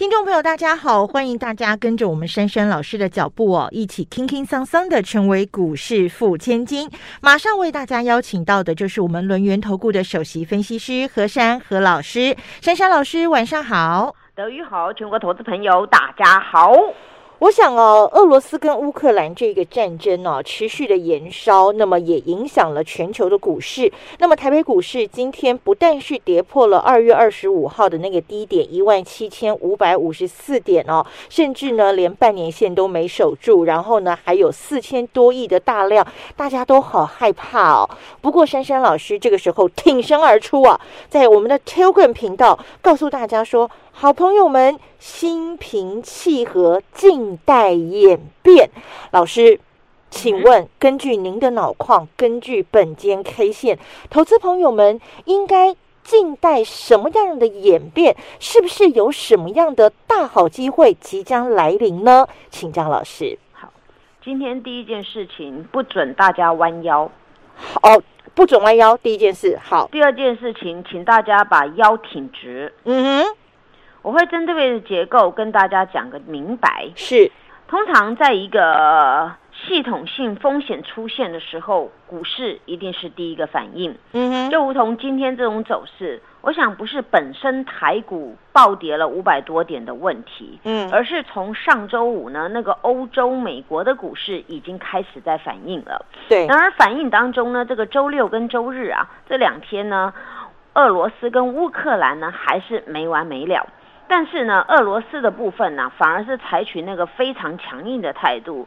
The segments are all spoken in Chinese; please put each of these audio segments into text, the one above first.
听众朋友，大家好，欢迎大家跟着我们珊珊老师的脚步哦，一起轻轻桑桑的成为股市富千金。马上为大家邀请到的就是我们轮源投顾的首席分析师何珊何老师。珊珊老师，晚上好。德语好，全国投资朋友大家好。我想哦，俄罗斯跟乌克兰这个战争呢，持续的延烧，那么也影响了全球的股市。那么台北股市今天不但是跌破了二月二十五号的那个低点一万七千五百五十四点哦，甚至呢连半年线都没守住，然后呢还有四千多亿的大量，大家都好害怕哦。不过珊珊老师这个时候挺身而出啊，在我们的 Telegram 频道告诉大家说。好朋友们，心平气和，静待演变。老师，请问，根据您的脑矿，根据本间 K 线，投资朋友们应该静待什么样的演变？是不是有什么样的大好机会即将来临呢？请张老师。好，今天第一件事情，不准大家弯腰。好，不准弯腰。第一件事，好。第二件事情，请大家把腰挺直。嗯哼。我会针对结构跟大家讲个明白。是，通常在一个系统性风险出现的时候，股市一定是第一个反应。嗯哼，就如同今天这种走势，我想不是本身台股暴跌了五百多点的问题，嗯，而是从上周五呢，那个欧洲、美国的股市已经开始在反应了。对，然而反应当中呢，这个周六跟周日啊，这两天呢，俄罗斯跟乌克兰呢还是没完没了。但是呢，俄罗斯的部分呢，反而是采取那个非常强硬的态度。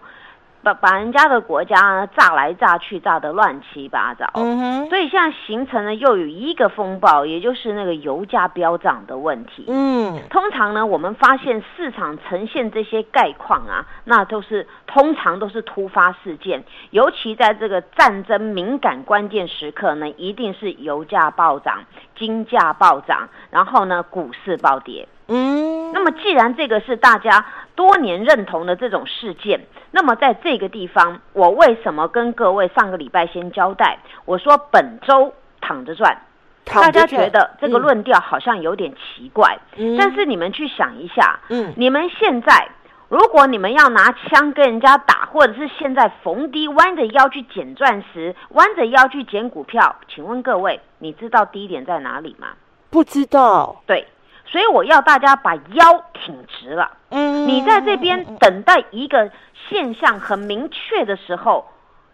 把把人家的国家炸来炸去，炸得乱七八糟。嗯哼。所以现在形成了又有一个风暴，也就是那个油价飙涨的问题。嗯。通常呢，我们发现市场呈现这些概况啊，那都是通常都是突发事件，尤其在这个战争敏感关键时刻呢，一定是油价暴涨、金价暴涨，然后呢，股市暴跌。嗯。那么既然这个是大家多年认同的这种事件。那么在这个地方，我为什么跟各位上个礼拜先交代？我说本周躺着赚，大家觉得这个论调好像有点奇怪。嗯，但是你们去想一下，嗯，你们现在如果你们要拿枪跟人家打，或者是现在逢低弯着腰去捡钻石，弯着腰去捡股票，请问各位，你知道低点在哪里吗？不知道。对。所以我要大家把腰挺直了。嗯，你在这边等待一个现象很明确的时候，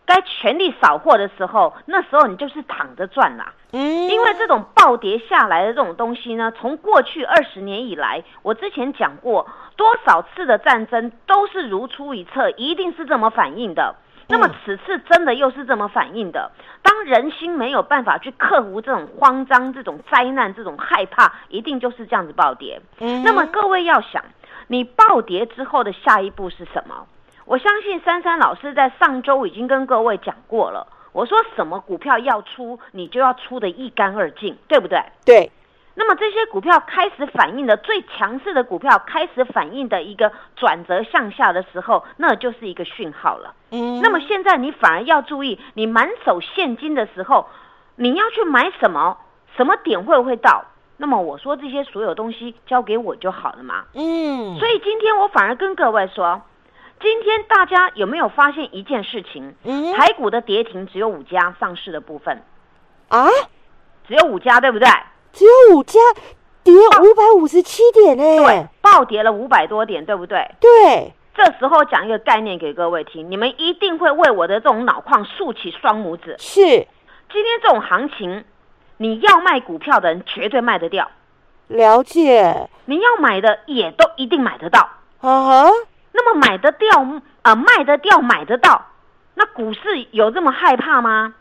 该全力扫货的时候，那时候你就是躺着赚啦。嗯，因为这种暴跌下来的这种东西呢，从过去二十年以来，我之前讲过多少次的战争都是如出一辙，一定是这么反应的。那么此次真的又是这么反应的？当人心没有办法去克服这种慌张、这种灾难、这种害怕，一定就是这样子暴跌。嗯，那么各位要想，你暴跌之后的下一步是什么？我相信珊珊老师在上周已经跟各位讲过了。我说什么股票要出，你就要出的一干二净，对不对？对。那么这些股票开始反应的最强势的股票开始反应的一个转折向下的时候，那就是一个讯号了。嗯，那么现在你反而要注意，你满手现金的时候，你要去买什么？什么点会不会到？那么我说这些所有东西交给我就好了嘛。嗯，所以今天我反而跟各位说，今天大家有没有发现一件事情？嗯，台股的跌停只有五家上市的部分啊，只有五家，对不对？只有五家跌五百五十七点呢，对，暴跌了五百多点，对不对？对，这时候讲一个概念给各位听，你们一定会为我的这种脑矿竖起双拇指。是，今天这种行情，你要卖股票的人绝对卖得掉，了解。你要买的也都一定买得到。啊哈，那么买得掉，呃，卖得掉，买得到，那股市有这么害怕吗？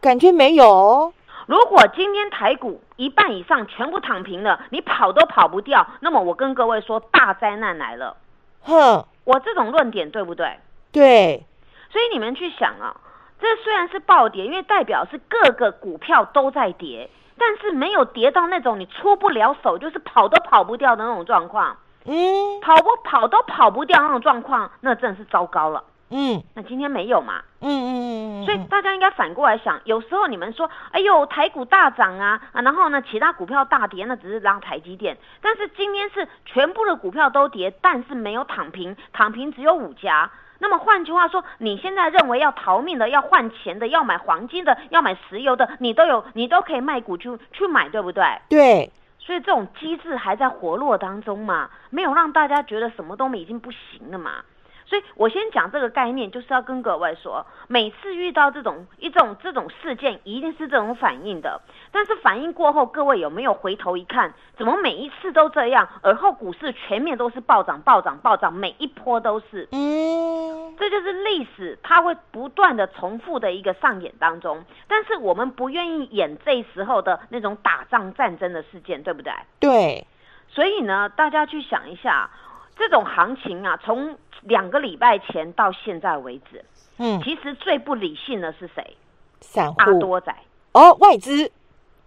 感觉没有。如果今天台股一半以上全部躺平了，你跑都跑不掉，那么我跟各位说，大灾难来了。哼，我这种论点对不对？对。所以你们去想啊，这虽然是暴跌，因为代表是各个股票都在跌，但是没有跌到那种你出不了手，就是跑都跑不掉的那种状况，嗯跑不跑都跑不掉那种状况，那真的是糟糕了。嗯那今天没有嘛？嗯嗯嗯，所以大家应该反过来想，有时候你们说，哎呦，台股大涨啊，啊，然后呢，其他股票大跌，那只是拉台积电，但是今天是全部的股票都跌，但是没有躺平，躺平只有五家。那么换句话说，你现在认为要逃命的、要换钱的、要买黄金的、要买石油的，你都有，你都可以卖股去去买，对不对？对，所以这种机制还在活络当中嘛，没有让大家觉得什么都已经不行了嘛。所以我先讲这个概念，就是要跟各位说，每次遇到这种一种这种事件，一定是这种反应的。但是反应过后，各位有没有回头一看，怎么每一次都这样？而后股市全面都是暴涨、暴涨、暴涨，每一波都是。嗯这就是历史，它会不断的重复的一个上演当中。但是我们不愿意演这时候的那种打仗战争的事件，对不对？对，所以呢，大家去想一下，这种行情啊，从两个礼拜前到现在为止，嗯，其实最不理性的是谁？散阿户多仔，哦，外资，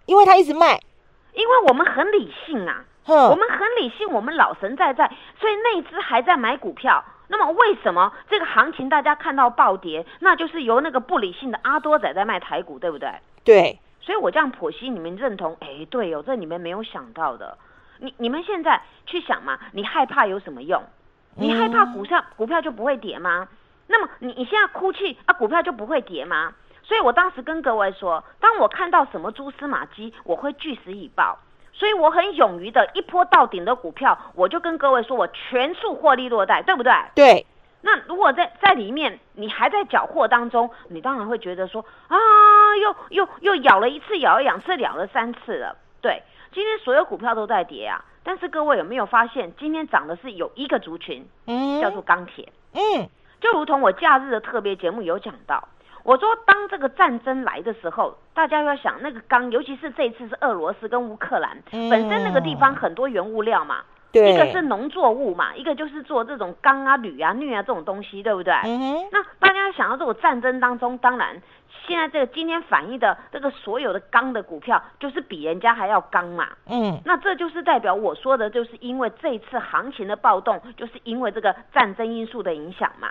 因为他一直卖，因为我们很理性啊，哼，我们很理性，我们老神在在，所以内资还在买股票。那么为什么这个行情大家看到暴跌，那就是由那个不理性的阿多仔在卖台股，对不对？对，所以我这样剖析，你们认同？哎，对哦，这你们没有想到的。你你们现在去想嘛，你害怕有什么用？你害怕股票股票就不会跌吗？那么你你现在哭泣啊，股票就不会跌吗？所以我当时跟各位说，当我看到什么蛛丝马迹，我会据实以报。所以我很勇于的一波到顶的股票，我就跟各位说，我全数获利落袋，对不对？对，那如果在在里面你还在缴获当中，你当然会觉得说啊，又又又咬了一次，咬了两次，咬了三次了。对，今天所有股票都在跌啊，但是各位有没有发现，今天涨的是有一个族群，嗯，叫做钢铁，嗯。就如同我假日的特别节目有讲到。我说，当这个战争来的时候，大家要想那个钢，尤其是这一次是俄罗斯跟乌克兰，嗯。本身那个地方很多原物料嘛，一个是农作物嘛，一个就是做这种钢啊、铝啊、镍啊这种东西，对不对？嗯，那大家想到这种战争当中，当然现在这个今天反映的这个所有的钢的股票，就是比人家还要钢嘛。嗯那这就是代表我说的，就是因为这一次行情的暴动，就是因为这个战争因素的影响嘛。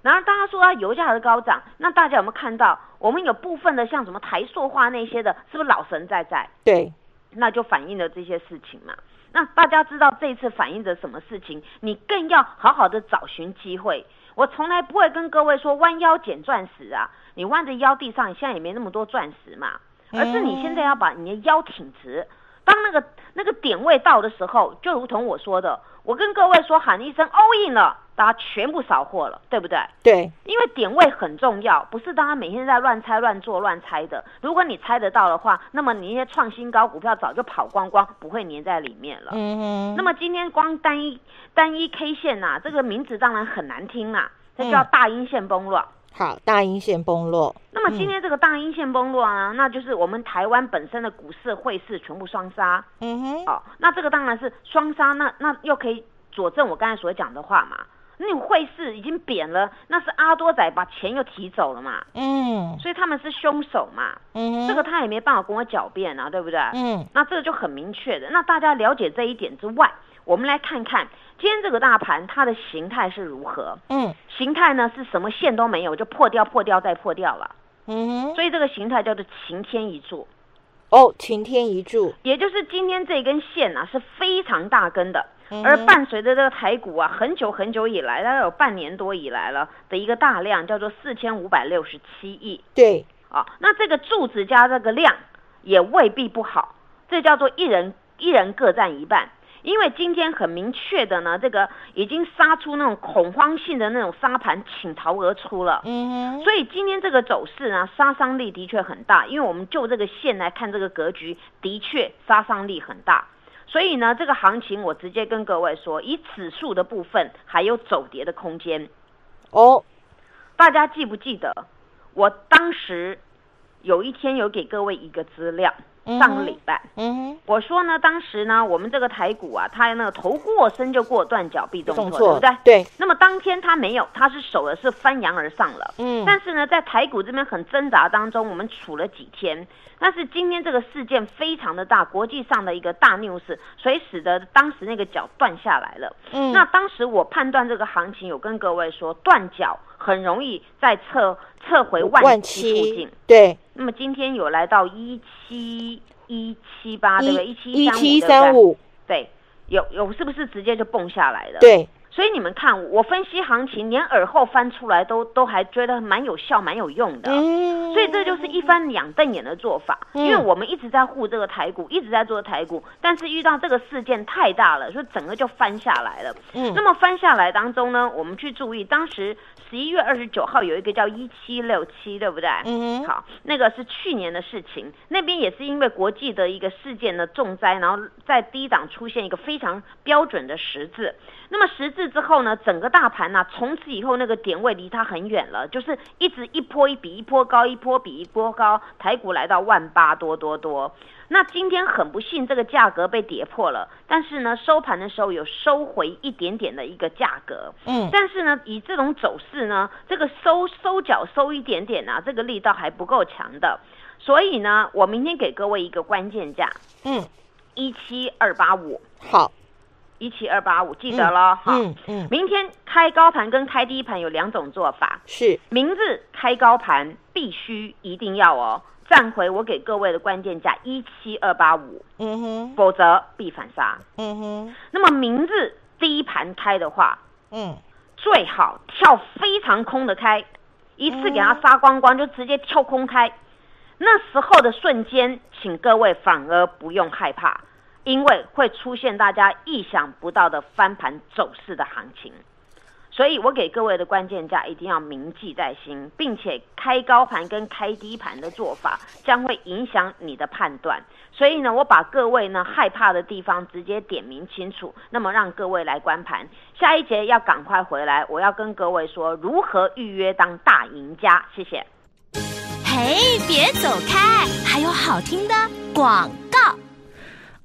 然后大家说啊，油价的高涨，那大家有没有看到？我们有部分的像什么台塑化那些的，是不是老神在在？对，那就反映了这些事情嘛。那大家知道这一次反映着什么事情，你更要好好的找寻机会。我从来不会跟各位说弯腰捡钻石啊，你弯着腰地上，你现在也没那么多钻石嘛，而是你现在要把你的腰挺直。当那个那个点位到的时候，就如同我说的，我跟各位说喊一声 all in 了，大家全部扫货了，对不对？对，因为点位很重要，不是大家每天在乱猜、乱做、乱猜的。如果你猜得到的话，那么你那些创新高股票早就跑光光，不会粘在里面了。嗯哼，那么今天光单一单一 K 线呐、这个名字当然很难听啦、这叫嗯大阴线崩落。好，大阴线崩落，那么今天这个大阴线崩落啊，那就是我们台湾本身的股市、汇市全部双杀嗯哼，哦。那这个当然是双杀，那那又可以佐证我刚才所讲的话嘛。那你汇市已经扁了，那是阿多仔把钱又提走了嘛，嗯所以他们是凶手嘛。嗯哼，这个他也没办法跟我狡辩啊，对不对？嗯那这个就很明确的。那大家了解这一点之外，我们来看看今天这个大盘它的形态是如何。嗯形态呢是什么线都没有，就破掉、破掉再破掉了。嗯哼，所以这个形态叫做晴天一柱，哦，晴天一柱，也就是今天这根线啊是非常大根的。嗯而伴随着这个台股啊，很久很久以来，大概有半年多以来了的一个大量，叫做四千五百六十七亿。对，啊，那这个柱子加这个量也未必不好，这叫做一人一人各占一半。因为今天很明确的呢，这个已经杀出那种恐慌性的那种沙盘倾巢而出了。嗯哼，所以今天这个走势呢，杀伤力的确很大，因为我们就这个线来看这个格局，的确杀伤力很大。所以呢，这个行情我直接跟各位说，以指数的部分还有走跌的空间。哦，大家记不记得，我当时有一天有给各位一个资料，上个礼拜，嗯哼，我说呢，当时呢，我们这个台股啊，它那个头过身就过断脚必动动作，对不对？对，那么当天它没有，它是守的是翻扬而上了。嗯，但是呢，在台股这边很挣扎当中，我们处了几天。但是今天这个事件非常的大，国际上的一个大 news，所以使得当时那个脚断下来了。嗯，那当时我判断这个行情，有跟各位说，断脚很容易再撤撤回万七附近。对，那么今天有来到一七一七八，对不对？一七七三五，对，有有是不是直接就蹦下来了？对。所以你们看，我分析行情，连耳后翻出来都都还觉得蛮有效、蛮有用的。嗯，所以这就是一翻两瞪眼的做法。因为我们一直在护这个台股，一直在做台股，但是遇到这个事件太大了，所以整个就翻下来了。嗯，那么翻下来当中呢，我们去注意，当时十一月二十九号有一个叫一七六七，对不对？嗯，好，那个是去年的事情，那边也是因为国际的一个事件的重灾，然后在低档出现一个非常标准的十字。那么十字之后呢，整个大盘呢，从此以后那个点位离它很远了，就是一直一波一比一波高，一波比一波高，台股来到万八多多多。那今天很不幸，这个价格被跌破了，但是呢，收盘的时候有收回一点点的一个价格。嗯，但是呢，以这种走势呢，这个收收脚收一点点啊，这个力道还不够强的。所以呢，我明天给各位一个关键价，嗯，一七二八五。好。一七二八五，记得了哈。嗯嗯。明天开高盘跟开低盘有两种做法。是。明日开高盘必须一定要哦，站回我给各位的关键价一七二八五。嗯哼。否则必反杀。嗯哼。那么明日低盘开的话，嗯，最好跳非常空的开，一次给它杀光光，就直接跳空开。那时候的瞬间，请各位反而不用害怕。因为会出现大家意想不到的翻盘走势的行情，所以我给各位的关键价一定要铭记在心，并且开高盘跟开低盘的做法将会影响你的判断。所以呢，我把各位呢害怕的地方直接点名清楚，那么让各位来观盘。下一节要赶快回来，我要跟各位说如何预约当大赢家。谢谢。嘿，别走开，还有好听的广。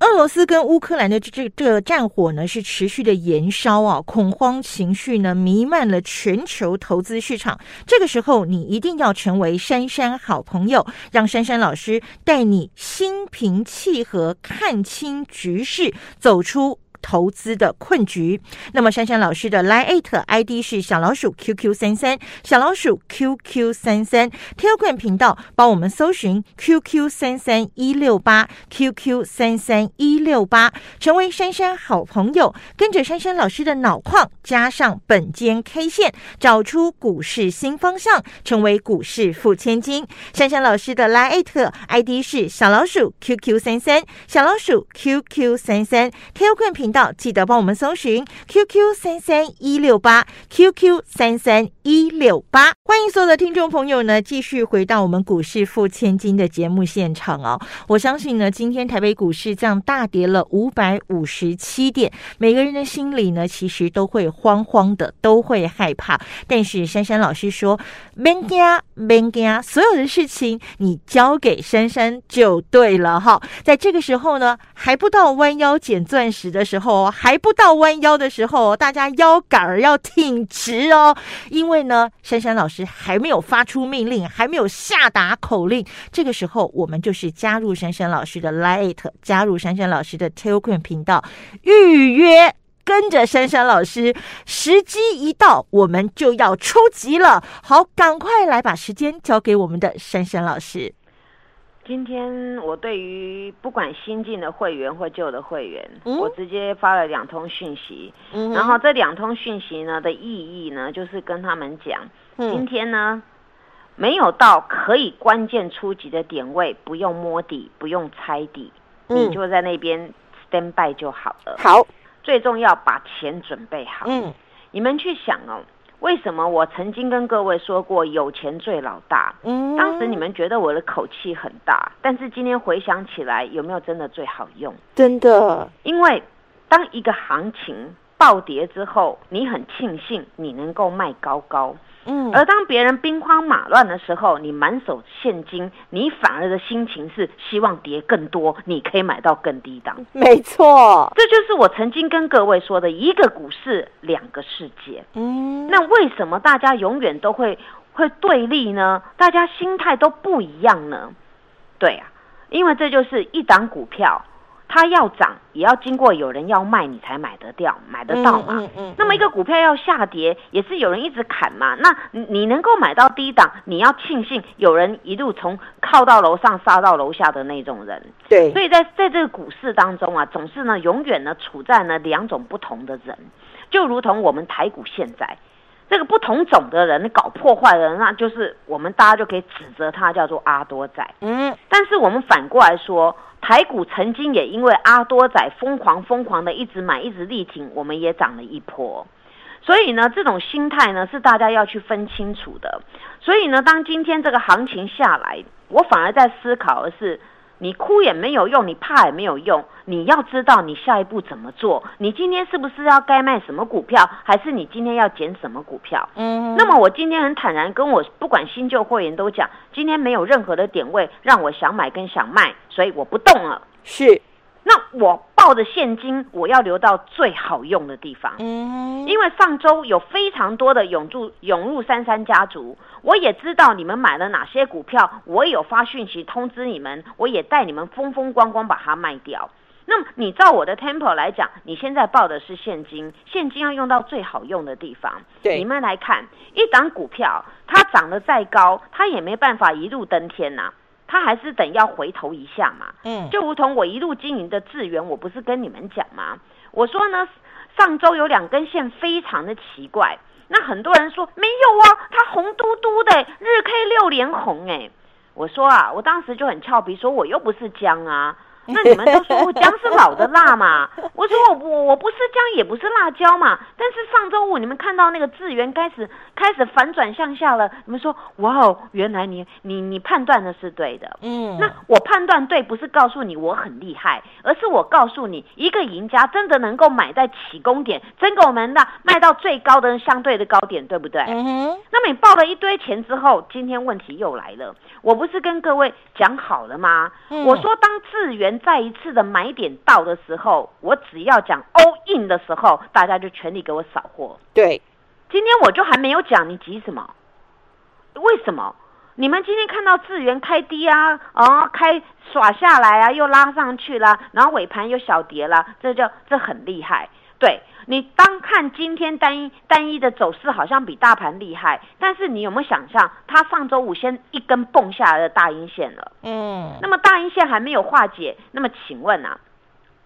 俄罗斯跟乌克兰的这这这个战火呢是持续的延烧啊，恐慌情绪呢弥漫了全球投资市场。这个时候，你一定要成为珊珊好朋友，让珊珊老师带你心平气和看清局势，走出。投资的困局。那么，珊珊老师的 Line ID 是小老鼠 QQ 三三，小老鼠 QQ 三三，Telegram 频道帮我们搜寻 QQ 三三一六八 QQ 三三一六八，成为珊珊好朋友，跟着珊珊老师的脑矿，加上本间 K 线，找出股市新方向，成为股市富千金。珊珊老师的 Line ID 是小老鼠 QQ 三三，小老鼠 QQ 三三，Telegram 频。到记得帮我们搜寻 QQ 三三一六八 QQ 三三一六八，欢迎所有的听众朋友呢，继续回到我们股市付千金的节目现场哦。我相信呢，今天台北股市这样大跌了五百五十七点，每个人的心里呢，其实都会慌慌的，都会害怕。但是珊珊老师说，别惊，别惊，所有的事情你交给珊珊就对了哈。在这个时候呢，还不到弯腰捡钻石的时候。后还不到弯腰的时候，大家腰杆儿要挺直哦，因为呢，珊珊老师还没有发出命令，还没有下达口令。这个时候，我们就是加入珊珊老师的 Light，加入珊珊老师的 Telegram 频道，预约跟着珊珊老师，时机一到，我们就要出击了。好，赶快来把时间交给我们的珊珊老师。今天我对于不管新进的会员或旧的会员，我直接发了两通讯息，然后这两通讯息呢的意义呢，就是跟他们讲，今天呢没有到可以关键出击的点位，不用摸底，不用猜底，你就在那边 stand by 就好了。好，最重要把钱准备好。嗯，你们去想哦。为什么我曾经跟各位说过有钱最老大？嗯，当时你们觉得我的口气很大，但是今天回想起来，有没有真的最好用？真的，因为当一个行情暴跌之后，你很庆幸你能够卖高高，嗯，而当别人兵荒马乱的时候，你满手现金，你反而的心情是希望跌更多，你可以买到更低档。没错，这就是我曾经跟各位说的一个股市两个世界。嗯，那为什么大家永远都会会对立呢？大家心态都不一样呢？对啊，因为这就是一档股票，它要涨也要经过有人要卖，你才买得掉、买得到嘛。嗯嗯那么一个股票要下跌，也是有人一直砍嘛。那你你能够买到低档，你要庆幸有人一路从靠到楼上杀到楼下的那种人。对，所以在在这个股市当中啊，总是呢永远呢处在呢两种不同的人，就如同我们台股现在这个不同种的人搞破坏的人，那就是我们大家就可以指责他叫做阿多仔。嗯，但是我们反过来说，台股曾经也因为阿多仔疯狂疯狂的一直买一直力挺，我们也涨了一波。所以呢，这种心态呢是大家要去分清楚的。所以呢，当今天这个行情下来，我反而在思考的是，你哭也没有用，你怕也没有用，你要知道你下一步怎么做。你今天是不是要该卖什么股票，还是你今天要减什么股票？嗯，那么我今天很坦然跟我不管新旧会员都讲，今天没有任何的点位让我想买跟想卖，所以我不动了。是，那我抱的现金，我要留到最好用的地方。嗯，因为上周有非常多的涌入涌入三三家族，我也知道你们买了哪些股票，我也有发讯息通知你们，我也带你们风风光光把它卖掉。那么你照我的 tempo 来讲，你现在报的是现金，现金要用到最好用的地方。对你们来看，一档股票它涨得再高，它也没办法一路登天呐、它还是等要回头一下嘛。嗯，就如同我一路经营的智源，我不是跟你们讲吗？我说呢，上周有两根线非常的奇怪，那很多人说没有啊，它红嘟嘟的，日 K 六连红哎。我说啊，我当时就很俏皮，说我又不是姜啊。那你们都说我姜是老的辣嘛？我说我我我不是姜，也不是辣椒嘛。但是上周五你们看到那个智源开始开始反转向下了，你们说哇哦，原来你你你判断的是对的。嗯，那我判断对，不是告诉你我很厉害，而是我告诉你，一个赢家真的能够买在起攻点，真给我们的卖到最高的相对的高点，对不对？嗯哼，那么你报了一堆钱之后，今天问题又来了。我不是跟各位讲好了吗？嗯我说当智源再一次的买点到的时候，我只要讲 all in 的时候，大家就全力给我扫货。对，今天我就还没有讲，你急什么？为什么？你们今天看到智源开低啊，哦，开耍下来啊，又拉上去了，然后尾盘又小跌了，这就这很厉害。对你当看今天单一单一的走势好像比大盘厉害，但是你有没有想象，它上周五先一根蹦下来的大阴线了？嗯，那么大阴线还没有化解，那么请问啊，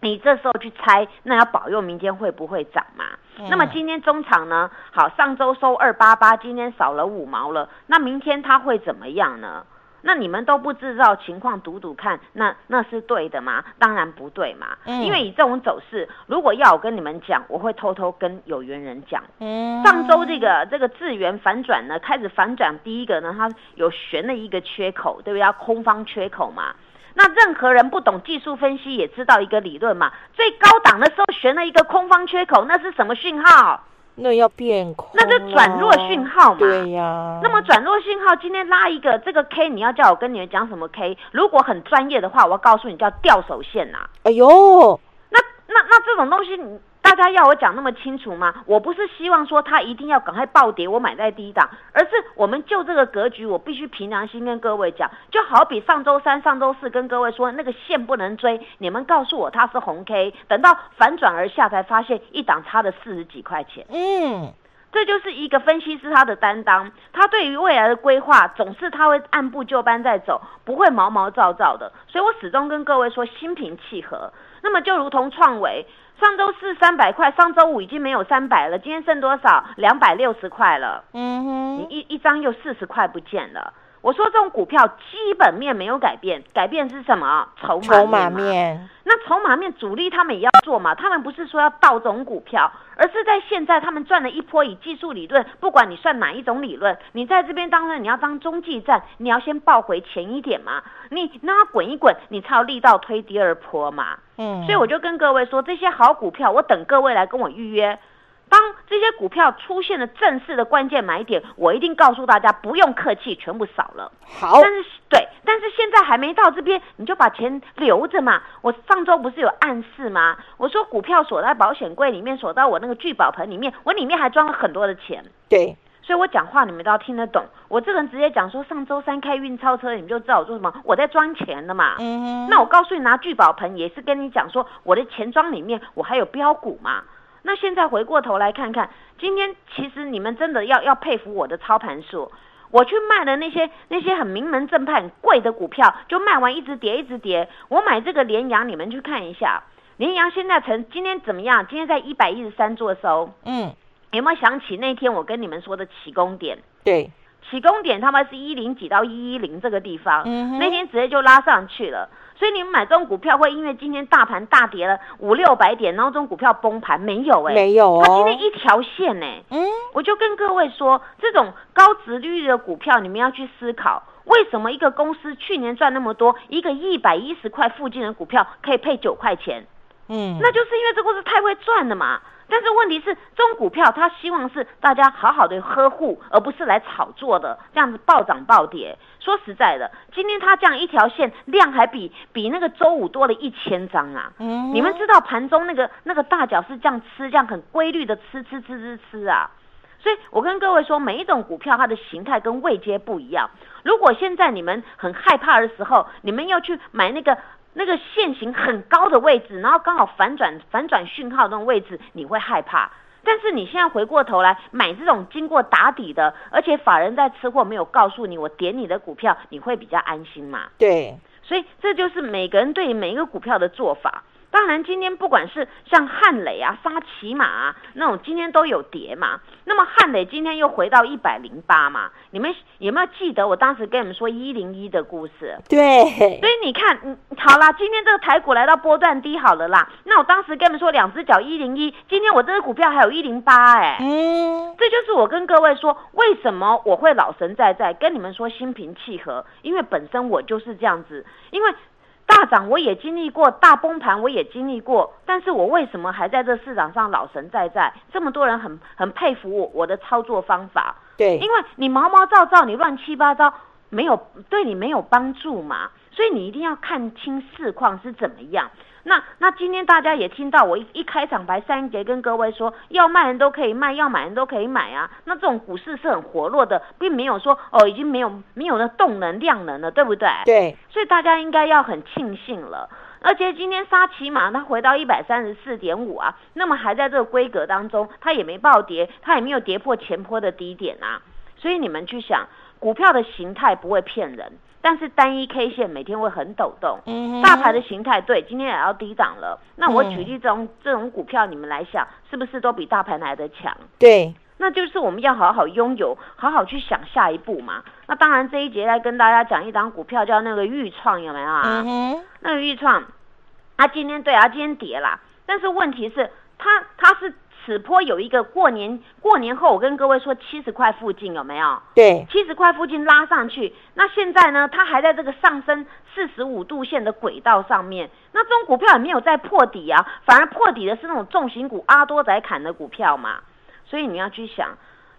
你这时候去猜，那要保佑明天会不会涨嘛？嗯那么今天中场呢？好，上周收二八八，今天少了五毛了，那明天它会怎么样呢？那你们都不知道情况，赌赌看，那那是对的吗？当然不对嘛，嗯因为以这种走势，如果要我跟你们讲，我会偷偷跟有缘人讲。嗯，上周这个这个智源反转呢，开始反转，第一个呢，它有悬了一个缺口，对不对？要空方缺口嘛。那任何人不懂技术分析也知道一个理论嘛，最高档的时候悬了一个空方缺口，那是什么讯号？那要变空，那就转弱讯号嘛。对呀，那么转弱讯号今天拉一个这个 K，你要叫我跟你们讲什么 K？如果很专业的话，我要告诉你叫掉手线呐、哎呦，那那那这种东西，你大家要我讲那么清楚吗？我不是希望说它一定要赶快暴跌，我买在低档，而是我们就这个格局，我必须凭良心跟各位讲，就好比上周三、上周四跟各位说那个线不能追，你们告诉我它是红 K，等到反转而下才发现一档差了四十几块钱。嗯，这就是一个分析师他的担当，他对于未来的规划总是他会按部就班在走，不会毛毛躁躁的。所以我始终跟各位说心平气和。那么就如同创维，上周四三百块，上周五已经没有三百了，今天剩多少？两百六十块了。嗯哼，你一一张又四十块不见了。我说这种股票基本面没有改变，改变是什么？筹码筹码面，那筹码面主力他们也要做嘛，他们不是说要倒这种股票，而是在现在他们赚了一波以技术理论，不管你算哪一种理论，你在这边当然你要当中继站，你要先报回前一点嘛，你让它滚一滚，你才有力道推第二波嘛。嗯，所以我就跟各位说，这些好股票，我等各位来跟我预约。当这些股票出现了正式的关键买点，我一定告诉大家，不用客气，全部扫了。好，但是对，但是现在还没到这边，你就把钱留着嘛。我上周不是有暗示吗？我说股票锁在保险柜里面，锁到我那个聚宝盆里面，我里面还装了很多的钱。对，所以我讲话你们都要听得懂。我这个人直接讲说，上周三开运钞车，你们就知道我做什么，我在装钱的嘛。嗯哼，那我告诉你，拿聚宝盆也是跟你讲说，我的钱庄里面我还有标股嘛。那现在回过头来看看，今天其实你们真的要要佩服我的操盘术。我去卖的那些那些很名门正派、很贵的股票，就卖完一直跌，一直跌。我买这个联阳，你们去看一下，联阳现在成今天怎么样？今天在一百一十三做收，嗯，有没有想起那天我跟你们说的起攻点？对，起攻点他们是一零几到一一零这个地方，嗯那天直接就拉上去了。所以你们买这种股票会因为今天大盘大跌了五六百点，然后这种股票崩盘没有、欸？没有哦它今天，一条线呢、嗯，我就跟各位说，这种高值率的股票，你们要去思考，为什么一个公司去年赚那么多，一个一百一十块附近的股票可以配九块钱？嗯，那就是因为这公司太会赚了嘛。但是问题是，这种股票它希望是大家好好的呵护，而不是来炒作的，这样子暴涨暴跌。说实在的，今天它这样一条线量还比比那个周五多了一千张啊！嗯你们知道盘中那个那个大脚是这样吃，这样很规律的吃吃吃吃吃啊！所以我跟各位说，每一种股票它的形态跟位阶不一样。如果现在你们很害怕的时候，你们要去买那个那个线型很高的位置，然后刚好反转反转讯号那种位置，你会害怕。但是你现在回过头来买这种经过打底的，而且法人在吃货没有告诉你我点你的股票，你会比较安心嘛？对，所以这就是每个人对每一个股票的做法。当然，今天不管是像汉磊啊、沙琪玛啊那种，今天都有跌嘛。那么汉磊今天又回到一百零八嘛，你们有没有记得我当时跟你们说一零一的故事？对所，以你看，嗯，好啦，今天这个台股来到波段低好了啦。那我当时跟你们说两只脚一零一，今天我这个股票还有一零八哎。嗯，这就是我跟各位说，为什么我会老神在在跟你们说心平气和，因为本身我就是这样子，因为大涨我也经历过，大崩盘我也经历过，但是我为什么还在这市场上老神在在？这么多人很很佩服我我的操作方法，对，因为你毛毛躁躁，你乱七八糟，没有对你没有帮助嘛，所以你一定要看清市况是怎么样。那那今天大家也听到我一一开场白三节跟各位说，要卖人都可以卖，要买人都可以买啊。那这种股市是很活络的，并没有说哦已经没有没有那动能量能了，对不对？对，所以大家应该要很庆幸了。而且今天沙琪玛它回到一百三十四点五啊，那么还在这个规格当中，它也没暴跌，它也没有跌破前坡的低点啊。所以你们去想，股票的形态不会骗人，但是单一 K 线每天会很抖动。嗯大盘的形态对，今天也要低档了。那我嗯举例这种这种股票，你们来想，是不是都比大盘来的强？对，那就是我们要好好拥有，好好去想下一步嘛。那当然这一节来跟大家讲一档股票，叫那个豫创，有没有啊？嗯哼，那个豫创，它今天对啊，今天跌啦。但是问题是，它它是此坡有一个过年过年后，我跟各位说七十块附近有没有？对，七十块附近拉上去，那现在呢，它还在这个上升四十五度线的轨道上面。那这种股票也没有在破底啊，反而破底的是那种重型股阿多仔砍的股票嘛。所以你要去想，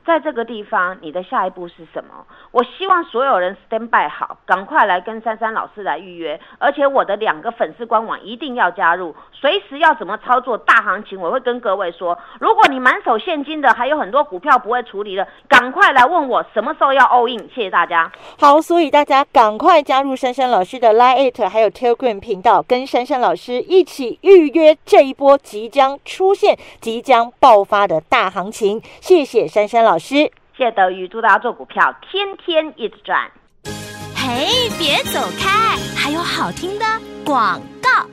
在这个地方你的下一步是什么？我希望所有人 stand by 好，赶快来跟珊珊老师来预约，而且我的两个粉丝官网一定要加入，随时要怎么操作大行情，我会跟各位说。如果你满手现金的，还有很多股票不会处理的，赶快来问我什么时候要 all in，谢谢大家。好，所以大家赶快加入珊珊老师的 Line It 还有 Telegram 频道，跟珊珊老师一起预约这一波即将出现、即将爆发的大行情。谢谢珊珊老师。谢谢德宇，祝大家做股票天天一直赚。嘿，别走开，还有好听的广告。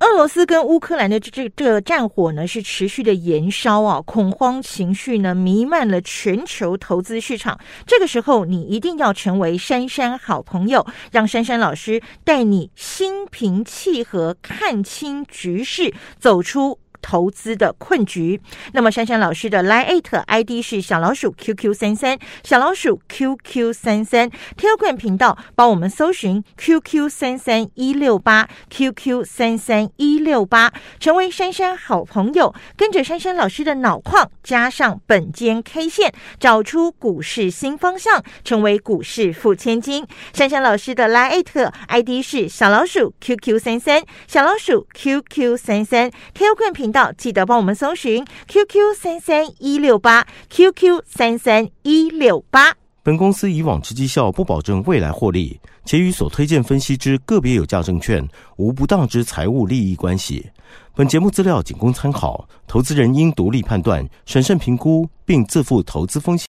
俄罗斯跟乌克兰的这这这个战火呢是持续的延烧啊，恐慌情绪呢弥漫了全球投资市场。这个时候，你一定要成为珊珊好朋友，让珊珊老师带你心平气和看清局势，走出。投资的困局。那么珊珊老师的 Line ID 是小老鼠 QQ 三三，小老鼠 QQ 三三，Telegram 频道帮我们搜寻 QQ 三三一六八 QQ 三三一六八，成为珊珊好朋友，跟着珊珊老师的脑矿加上本间 K 线，找出股市新方向，成为股市富千金。珊珊老师的 Line ID 是小老鼠 QQ 三三，小老鼠 QQ 三三，Telegram 频到记得帮我们搜寻 QQ 三三一六八 QQ 三三一六八。本公司以往之绩效不保证未来获利，且与所推荐分析之个别有价证券无不当之财务利益关系。本节目资料仅供参考，投资人应独立判断、审慎评估，并自负投资风险。